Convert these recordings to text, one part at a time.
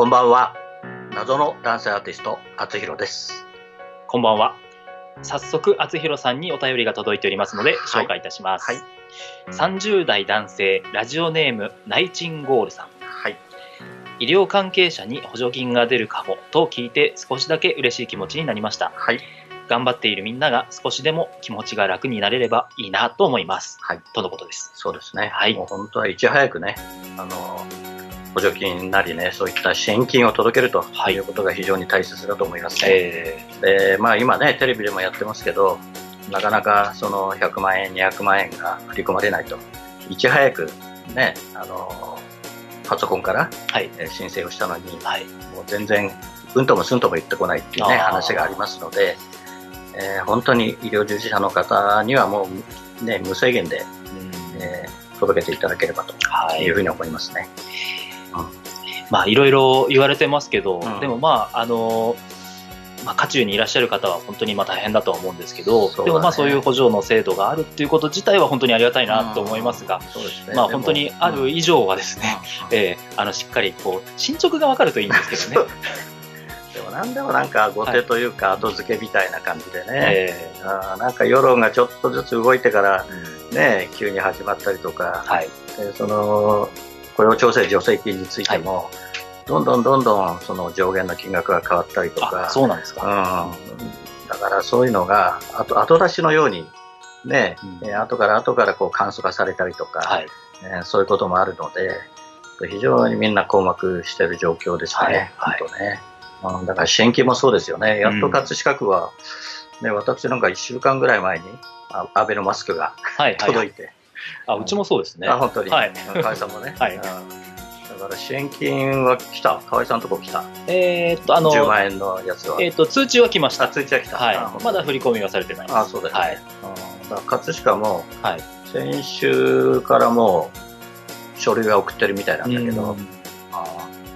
こんばんは。謎の男性アーティスト、あつひろです。こんばんは。早速、厚弘さんにお便りが届いておりますので、はい紹介いたします。はい30代男性、ラジオネーム、ナイチンゴールさん。はい。医療関係者に補助金が出るかもと聞いて少しだけ嬉しい気持ちになりました。はい。頑張っているみんなが少しでも気持ちが楽になれればいいなと思います。はい。とのことです。そうですね。はいもう本当はいち早くね、あの、補助金なりね、そういった支援金を届けるとはいいうことが非常に大切だと思いますね。えで、まあ今ね、テレビでもやってますけど、なかなかその100万円、200万円が振り込まれないと。いち早くね、あの、パソコンからーはい。えー申請をしたのに、はい。もう全然、うんともすんとも言ってこないっていうね、話がありますので、えー本当に医療従事者の方にはもう、ね、無制限で、うんえー届けていただければとはいいうふうに思いますね。まあいろいろ言われてますけど、うん。でもまああのまあ、渦中にいらっしゃる方は本当にまあ大変だとは思うんですけど、ね。でもまあそういう補助の制度があるっていうこと自体は本当にありがたいなと思いますが、すね。まあ本当にある以上はですね、うん。えーあのしっかりこう進捗がわかるといいんですけどね。でも何でもなんか後手というか後付けみたいな感じでね、えあーなんか世論がちょっとずつ動いてからーね、急に始まったりとか、はい、でその雇用調整助成金についても、どんどんどんどんその上限の金額が変わったりとか、あそうなんですか。うん、だからそういうのが後後出しのように、ねうん。えー後から後からこう簡素化されたりとか、はい、えーそういうこともあるので、非常にみんな困惑している状況ですね、はい。ね。うん、だから支援金もそうですよね、やっと葛飾区は、ね、私なんか1週間ぐらい前に、あアベノマスクがはい、はい。届いて、あ、うちもそうですね。あ本当に、はい河合さんもね、はいうんだから支援金は来た、河合さんのとこ来た、えーっと、あの、10万円のやつは？えーっと、通知は来ましあ、た。通知は来た。はいあ。まだ振り込みはされてないです。あ、そうだよね。はい。うんだから葛飾も、はい先週からもう書類は送ってるみたいなんだけど、うん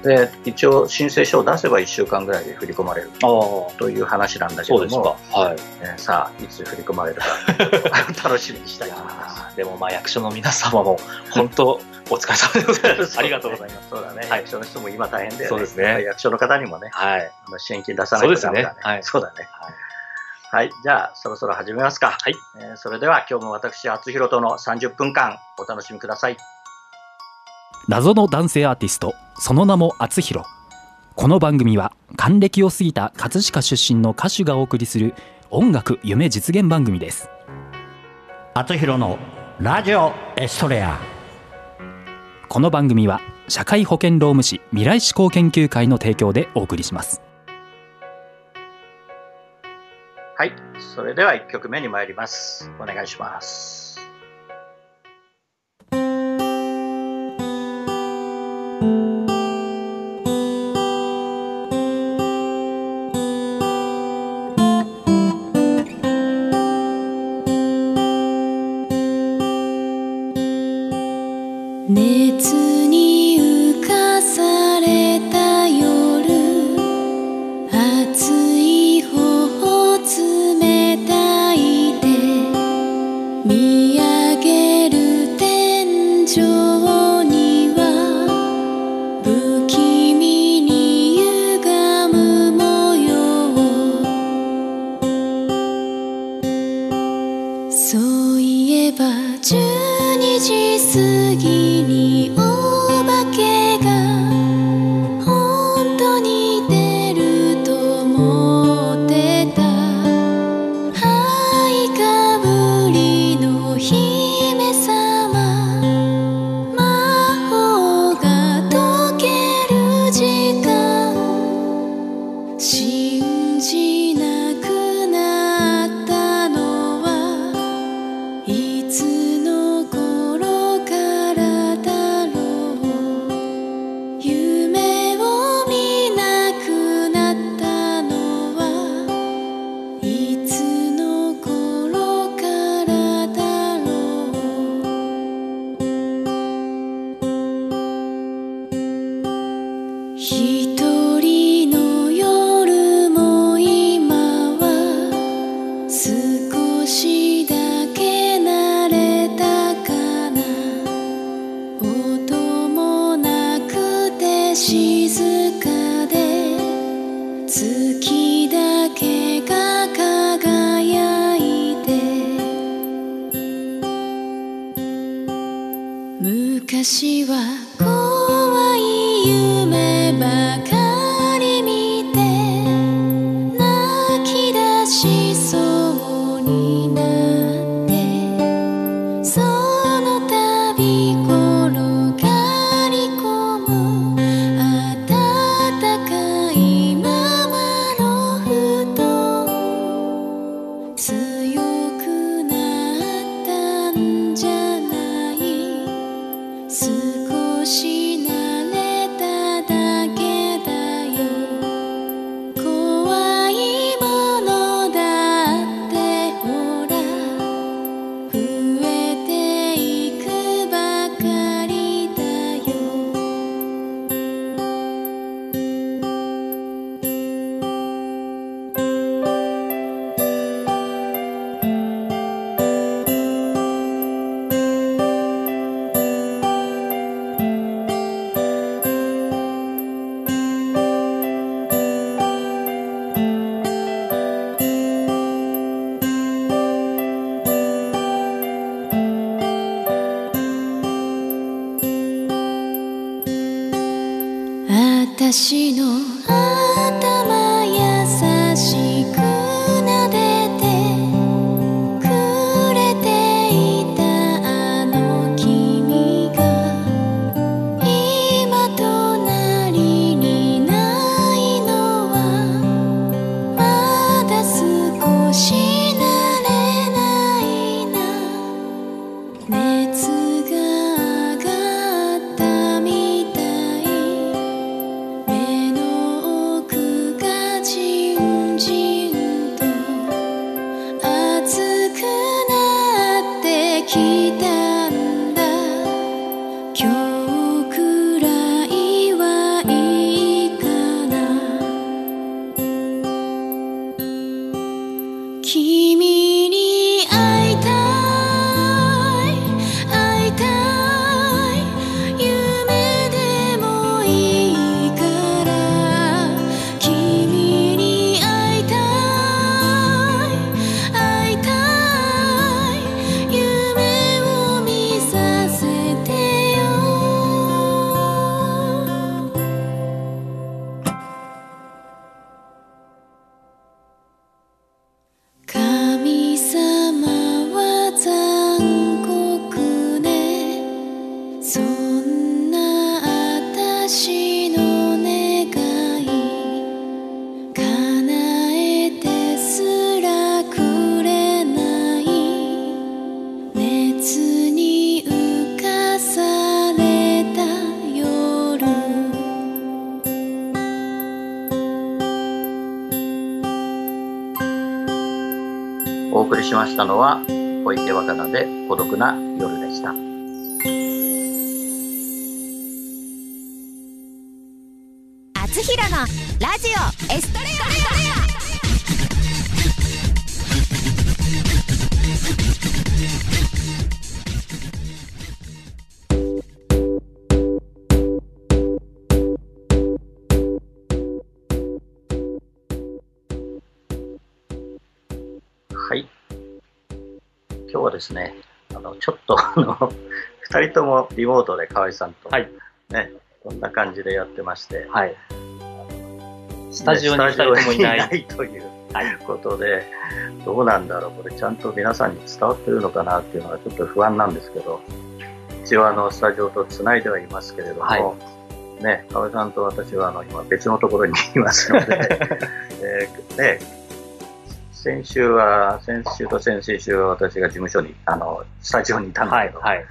で一応申請書を出せば1週間ぐらいで振り込まれるという話なんだけども、。はい。えーさあいつ振り込まれるか楽しみにしたいと思います。でもまあ役所の皆様も本当お疲れ様でございます。ありがとうございます。そうだね、はい役所の人も今大変だよね。そうですね役所の方にもね、はい。あの支援金出さないとダメだね。そうですねはいそうだね。はい、じゃあそろそろ始めますか。はい。えーそれでは今日も私、厚弘との30分間お楽しみください。謎の男性アーティストその名も厚弘この番組は還暦を過ぎた葛飾出身の歌手がお送りする音楽夢実現番組です厚弘のラジオエストレアこの番組は社会保険労務士未来志向研究会の提供でお送りしますはい、それでは1曲目に参ります。お願いします。しましたのは小池若菜で孤独な夜でした。あつひろのラジオエストレアですね。あのちょっとあの 2人ともリモートで河合さんと、はい。ねこんな感じでやってまして。はい。スタジオに2人ともいない。ということで、どうなんだろう、これちゃんと皆さんに伝わってるのかなっていうのはちょっと不安なんですけど、一応あのスタジオとつないではいますけれども、はね、河合さんと私はあの今別のところにいますので、えーね、先週は、先週と先々週は私が事務所に、あの、スタジオにいたんだけど、。はいはい。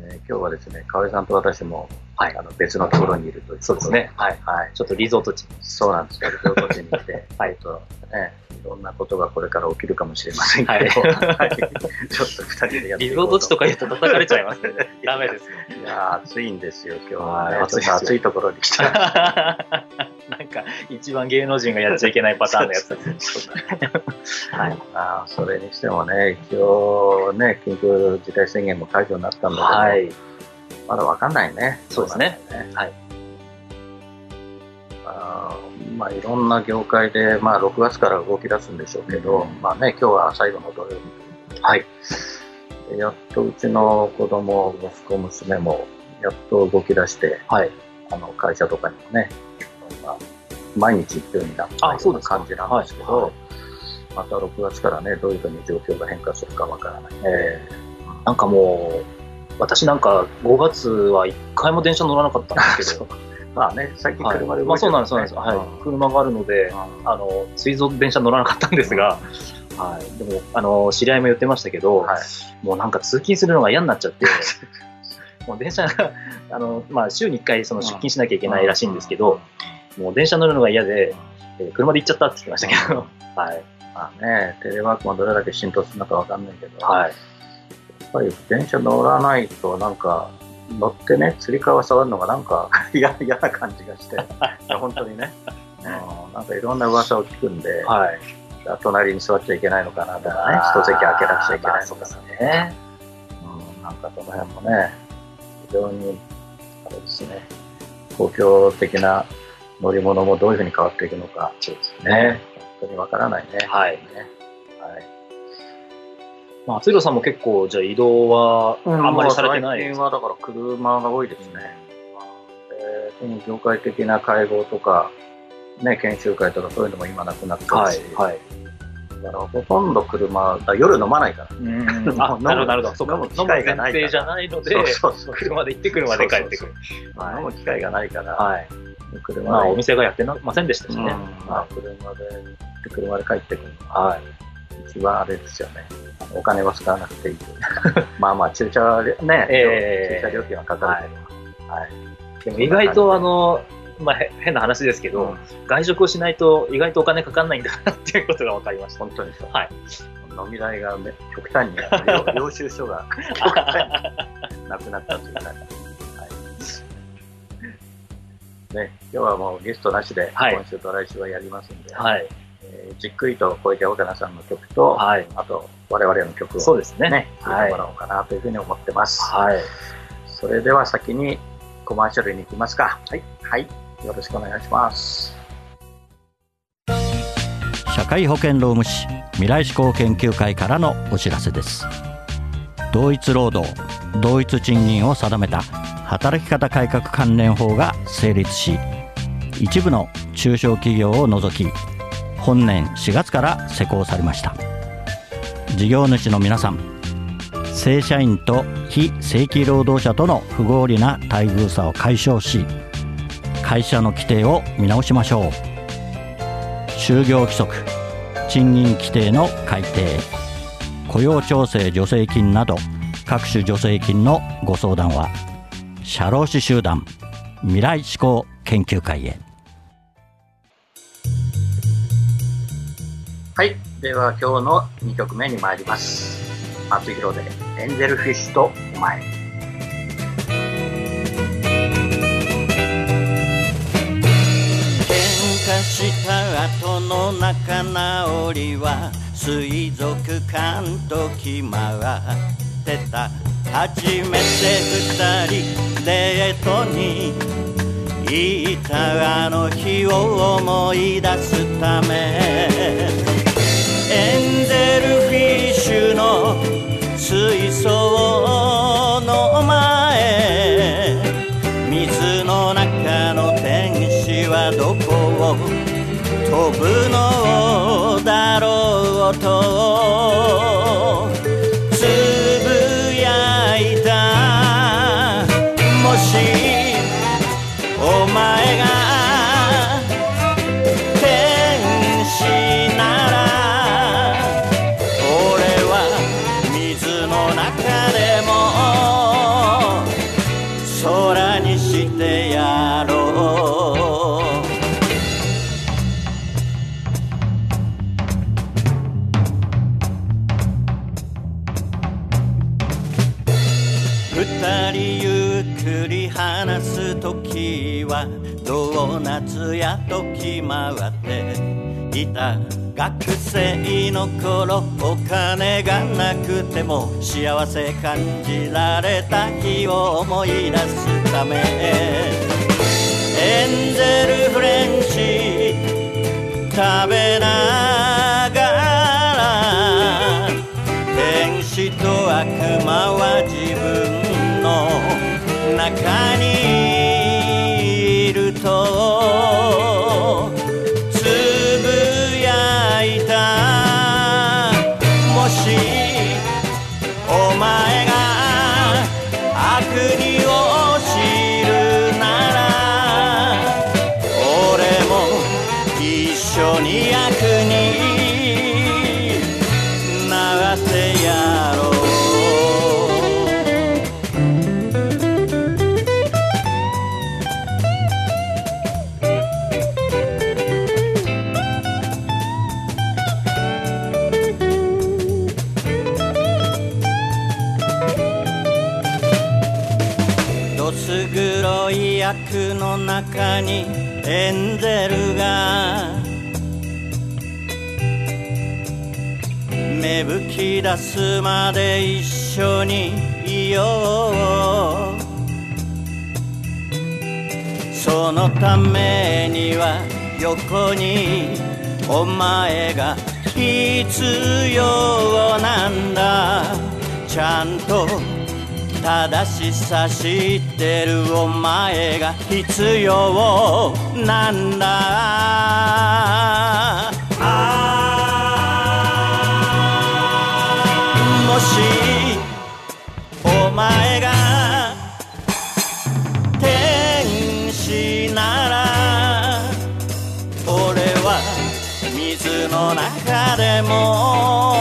えー今日はですね、河合さんと私も、はいあの別のところにいるというそうですね。はい。はい。ちょっとリゾート地に。そうなんですよ。リゾート地にいて、はいとね、いろんなことがこれから起きるかもしれませんけど、はいはいちょっと二人でやって リゾート地とか言うと叩かれちゃいますね。ダメですよ。いやー暑いんですよ、今日はね。はい暑い暑いところに来た。なんか、一番芸能人がやっちゃいけないパターンのやつです。はい。あーそれにしてもね、一応ね、緊急事態宣言も解除になったんだけど、はい。まだわかんないね。そうですねどうなるかはい。あーまあ、いろんな業界で、まあ、6月から動き出すんでしょうけど、まあね、今日は最後の土曜日はい。でやっとうちの子供、息子、娘もやっと動き出して、はい。あの会社とかにもね、今毎日行くようになったような感じなんですけど、また6月からね、どういうふうに状況が変化するかわからない。えーなんかもう、私なんか5月は1回も電車乗らなかったんですけど、まあね、最近はい。車で動いてるまあそうなんです、そうなんです。はい。車があるので、うん。あの、水道電車乗らなかったんですが、はい。でも、あの、知り合いも言ってましたけど、はい。もうなんか通勤するのが嫌になっちゃって、もう電車が、あの、まあ週に1回その出勤しなきゃいけないらしいんですけど、もう電車乗るのが嫌で、えー車で行っちゃったって言ってましたけど、はい。まあね、テレワークもどれだけ浸透するのかわかんないけど、はい。ぱり電車乗らないとなんか乗ってねつり革触るのがなんか 嫌嫌な感じがして本当にね、うん、なんかいろんな噂を聞くんで、はい。隣に座っちゃいけないのかなとかね一席空けなくちゃいけないのかな、ね。うん、なんかその辺もね非常にあれですね公共的な乗り物もどういうふうに変わっていくのかそうですねね。本当にわからないねはい。ねはいまあ、敦弘さんも結構、じゃあ移動はあんまりされてない最近はだから車が多いですね。でその業界的な会合とか、ね、研修会とかそういうのも今なくなってるし、はい。はい。だからほとんど車、だ夜飲まないから。うん あ、なるほど、なるほど。そうか、飲む機会がないから提じゃないので、そうそうそう車で行って車で帰ってくる。まあ飲む機会がないから、はい。車まあ、おで、店がやってませんでしたしうんね。まあ、車で行って車で帰ってくるはい。一番あれですよね。お金は使わなくていい。まあまあ、駐車料、ね、ええ駐車料金はかかるけど、はい。でも意外と、あの、まあ、へ変な話ですけど、うん外食をしないと意外とお金かかんないんだなっていうことが分かりました。本当にそう。はい。飲み代が、ね、極端に、領 領収書が 極端になくなったという感じ。はい。ね、今日はもうゲストなしで、はい今週と来週はやりますんで、はい。えーじっくりと小池岡田さんの曲と、はい。あと我々の曲をそうですね。ね、聴はいいてもらおうかなというふうに思ってます。はい。それでは先にコマーシャルに行きますか。はい。はい。よろしくお願いします。社会保険労務士未来志向研究会からのお知らせです同一労働同一賃金を定めた働き方改革関連法が成立し一部の中小企業を除き本年4月から施行されました。事業主の皆さん正社員と非正規労働者との不合理な待遇差を解消し会社の規定を見直しましょう。就業規則賃金規定の改定雇用調整助成金など各種助成金のご相談は社労士集団未来志向研究会へ。では今日の2曲目に参ります。松弘でエンゼルフィッシュとお前。喧嘩した後の仲直りは水族館と決まってた初めて二人デートに行ったあの日を思い出すため不能だろうと。二人ゆっくり話す時はドーナツやと決まっていた学生の頃お金がなくても幸せ感じられた日を思い出すため。エンゼルフレンチ食べながら天使と悪魔は自中に必要なんだ。ちゃんと正しさ知ってるお前が必要なんだ。もしお前の中でも。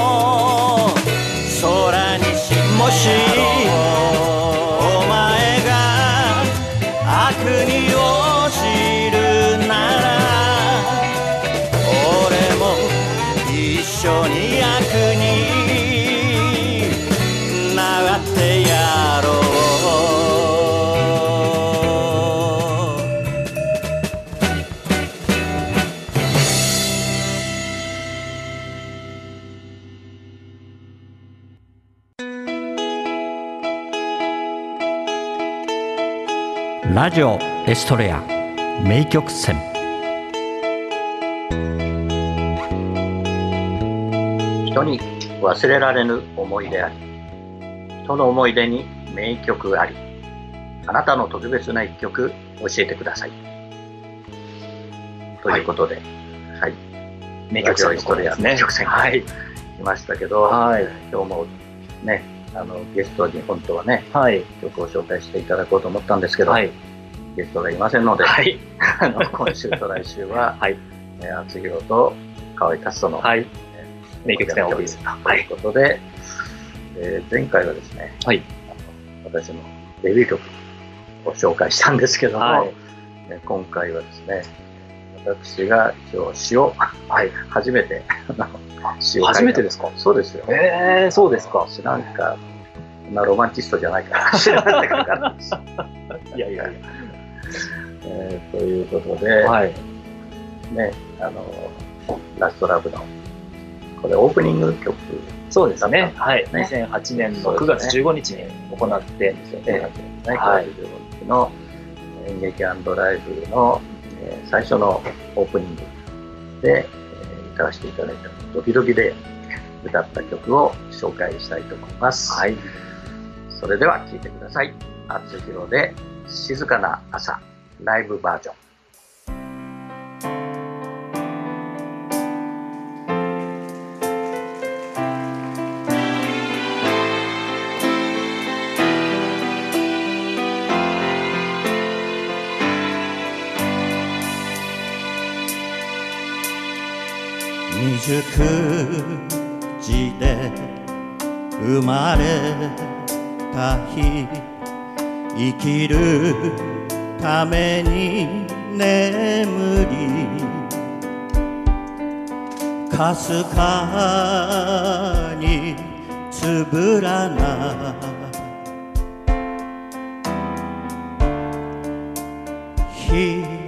ラジオエストレア名曲選人に忘れられぬ思い出あり人の思い出に名曲ありあなたの特別な一曲教えてくださいということで、はい、名曲選のコーナーですね。名曲選はい。来ましたけど、はい。今日もねあのゲストに本当はねはい。曲を紹介していただこうと思ったんですけど、はい。ゲストがいませんので、はい。あの今週と来週は、はい。えー厚弘と河合達人の、はい。名曲選をお送りすると。ということで、えー前回はですね、はい私のデビュー曲を紹介したんですけども、はいえー今回はですね、私が一応詩を、はい、初めて詩を初めてですか？そうですよ。えー、そうですか。私なんか、そんなロマンチストじゃないから、知らないかかんです。いやいやいえーということで、や。はい。ね、あの、ラストラブの、これオープニング曲そうですね。はい。ね2008年の9月15日に行って、ですよえね。ね、はい9月15日の演劇ライブの、えー最初のオープニングで、えー歌わせていただいたドキドキで歌った曲を紹介したいと思います。はい。それでは聴いてください。厚弘で静かな朝ライブバージョン。未熟児で生まれた日生きるために眠りかすかにつぶらな瞳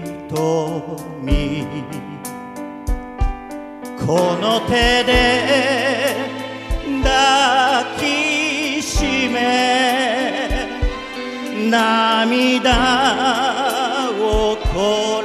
この手で涙をこら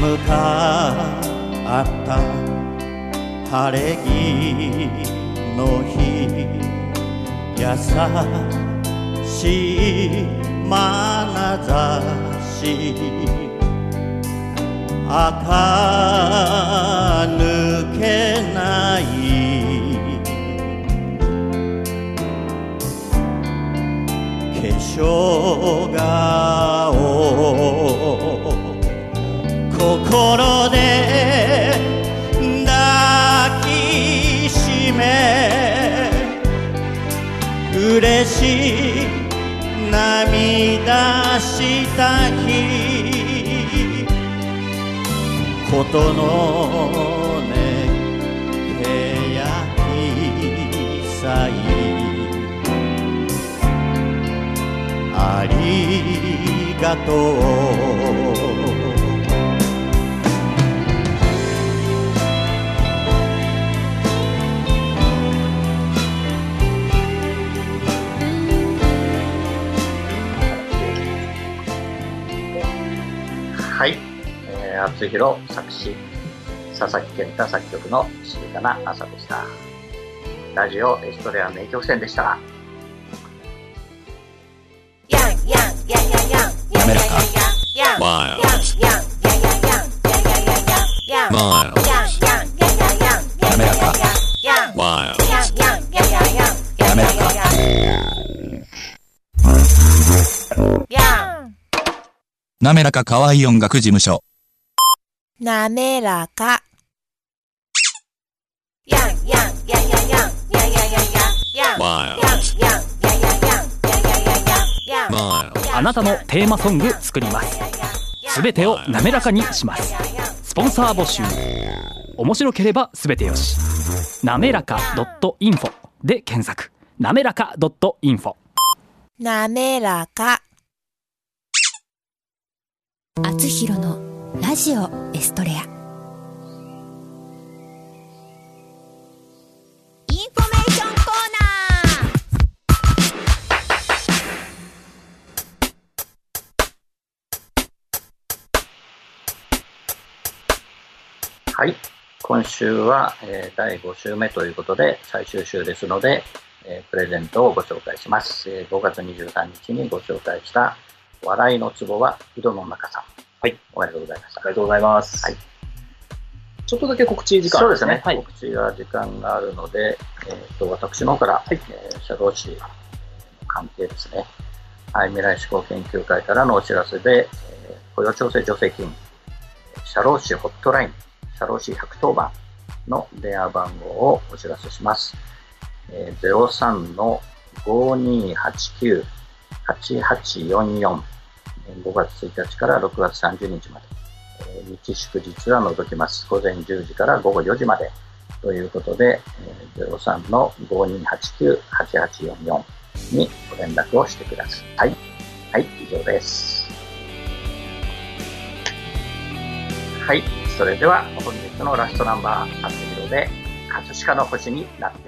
寒かった。晴れ着の日優しい眼差し。垢抜けない。化粧顔心で抱きしめ嬉しい涙した日ことのねけやきさいありがとう。はい、えー、厚弘作詞、佐々木健太作曲の静かな朝でした。ラジオエストレア名曲戦でした。滑らかまあ滑らか可愛い音楽事務所なめらか。Miles. Miles. あなたのテーマソング作りますすべてを滑らかにしますスポンサー募集面白ければすべてよしなめらか .info で検索なめらか .info なめらか。あつひろのラジオエストレア。インフォメーションコーナーはい、今週は、えー第5週目ということで最終週ですので、えープレゼントをご紹介します、えー5月23日にご紹介した「笑いのツボは井戸の中さん。はい。おめでとうございました。ありがとうございます。はい。ちょっとだけ告知時間、ね、そうですね。はい、告知が時間があるので、えっ、ー、と、私の方から、はい、えー、社労士関係ですね。はい、未来志向研究会からのお知らせで、えー、雇用調整助成金、社労士ホットライン、社労士110番の電話番号をお知らせします。えー、03の5289 8844、5月1日から6月30日まで、えー、日祝日は除きます。午前10時から午後4時までということで、えー、03の5289-8844にご連絡をしてください。はい、はい、以上です。はい、それでは本日のラストナンバー、初披露で、葛飾の星になって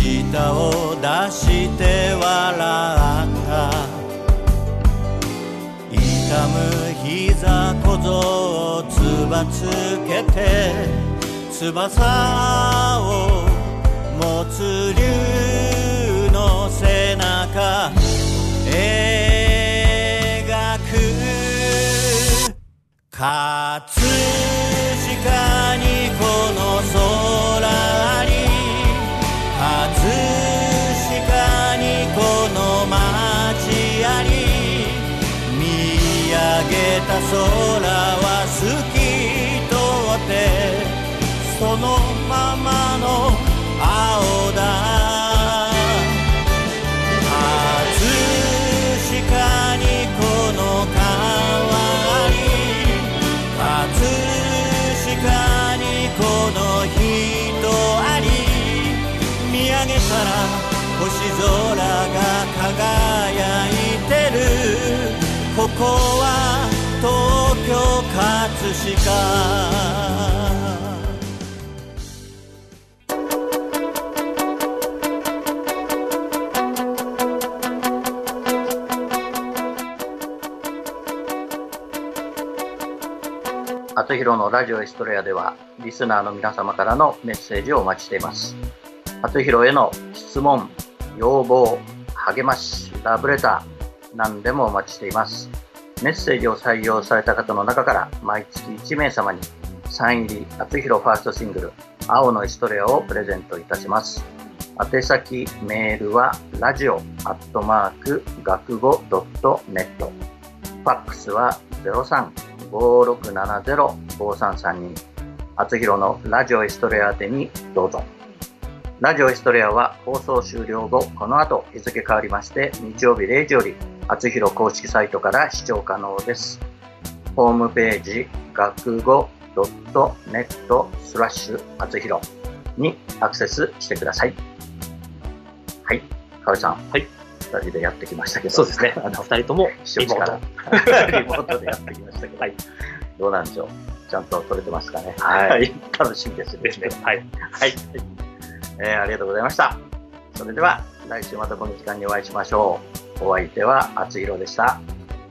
舌を出して笑った痛む膝小僧をつばつけて翼を持つ竜の背中。描く。葛ここは東京葛飾あつひろのラジオエストレアでは、リスナーの皆様からのメッセージをお待ちしています。あつひろへの質問、要望、励まし、ラブレター、何でもお待ちしています。メッセージを採用された方の中から、毎月1名様に、サイン入りあつひろファーストシングル、青のエストレアをプレゼントいたします。宛先メールはラジオアットマーク学語ドットネットファックスは0356705332あつひろのラジオエストレア宛てにどうぞラジオエストレアは放送終了後この後日付変わりまして日曜日0時よりあつひろ公式サイトから視聴可能です。ホームページ学語ドットネットスラッシュあつひろにアクセスしてください。はいかおりさん。はい。2人でやってきましたけど。そうですね。あの二人とも一緒から。リモート。でやってきましたけど、はい。どうなんでしょう？ちゃんと撮れてますかね？はい。楽しみですね。ですね。はい。はい、えーありがとうございました。それでは来週またこの時間にお会いしましょう。お相手はあつひろでした。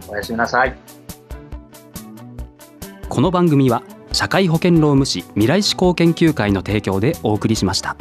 おやすみなさい。この番組は社会保険労務士未来志向研究会の提供でお送りしました。